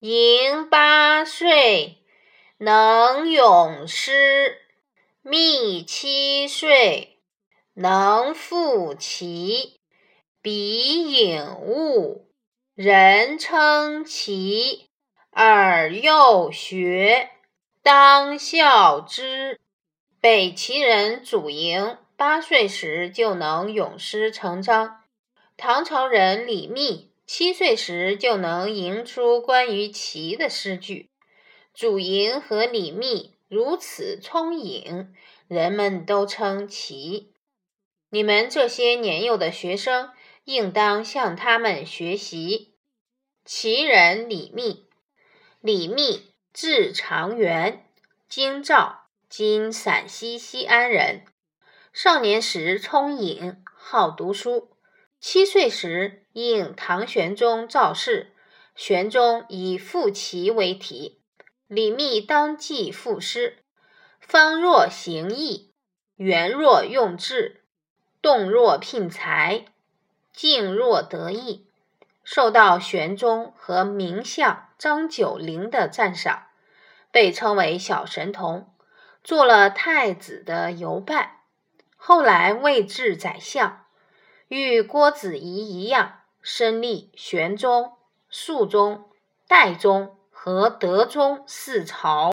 盈八岁，能咏诗；密七岁，能赋棋。彼颖悟，人称奇。尔幼学，当效之。北齐人祖莹八岁时就能咏诗成章。唐朝人李密七岁时就能吟出关于棋的诗句。祖莹和李密如此聪颖，人们都称奇。你们这些年幼的学生，应当向他们学习。齐人李密，李密字长元，京兆（今陕西西安）人。少年时聪颖，好读书。七岁时，应唐玄宗召仕，玄宗以赋棋为题，李密当即赋诗。方若行义，圆若用智，动若聘才，静若得意，受到玄宗和名相张九龄的赞赏，被称为小神童，做了太子的游伴，后来位至宰相。与郭子仪一样，生历玄宗、肃宗、代宗和德宗四朝。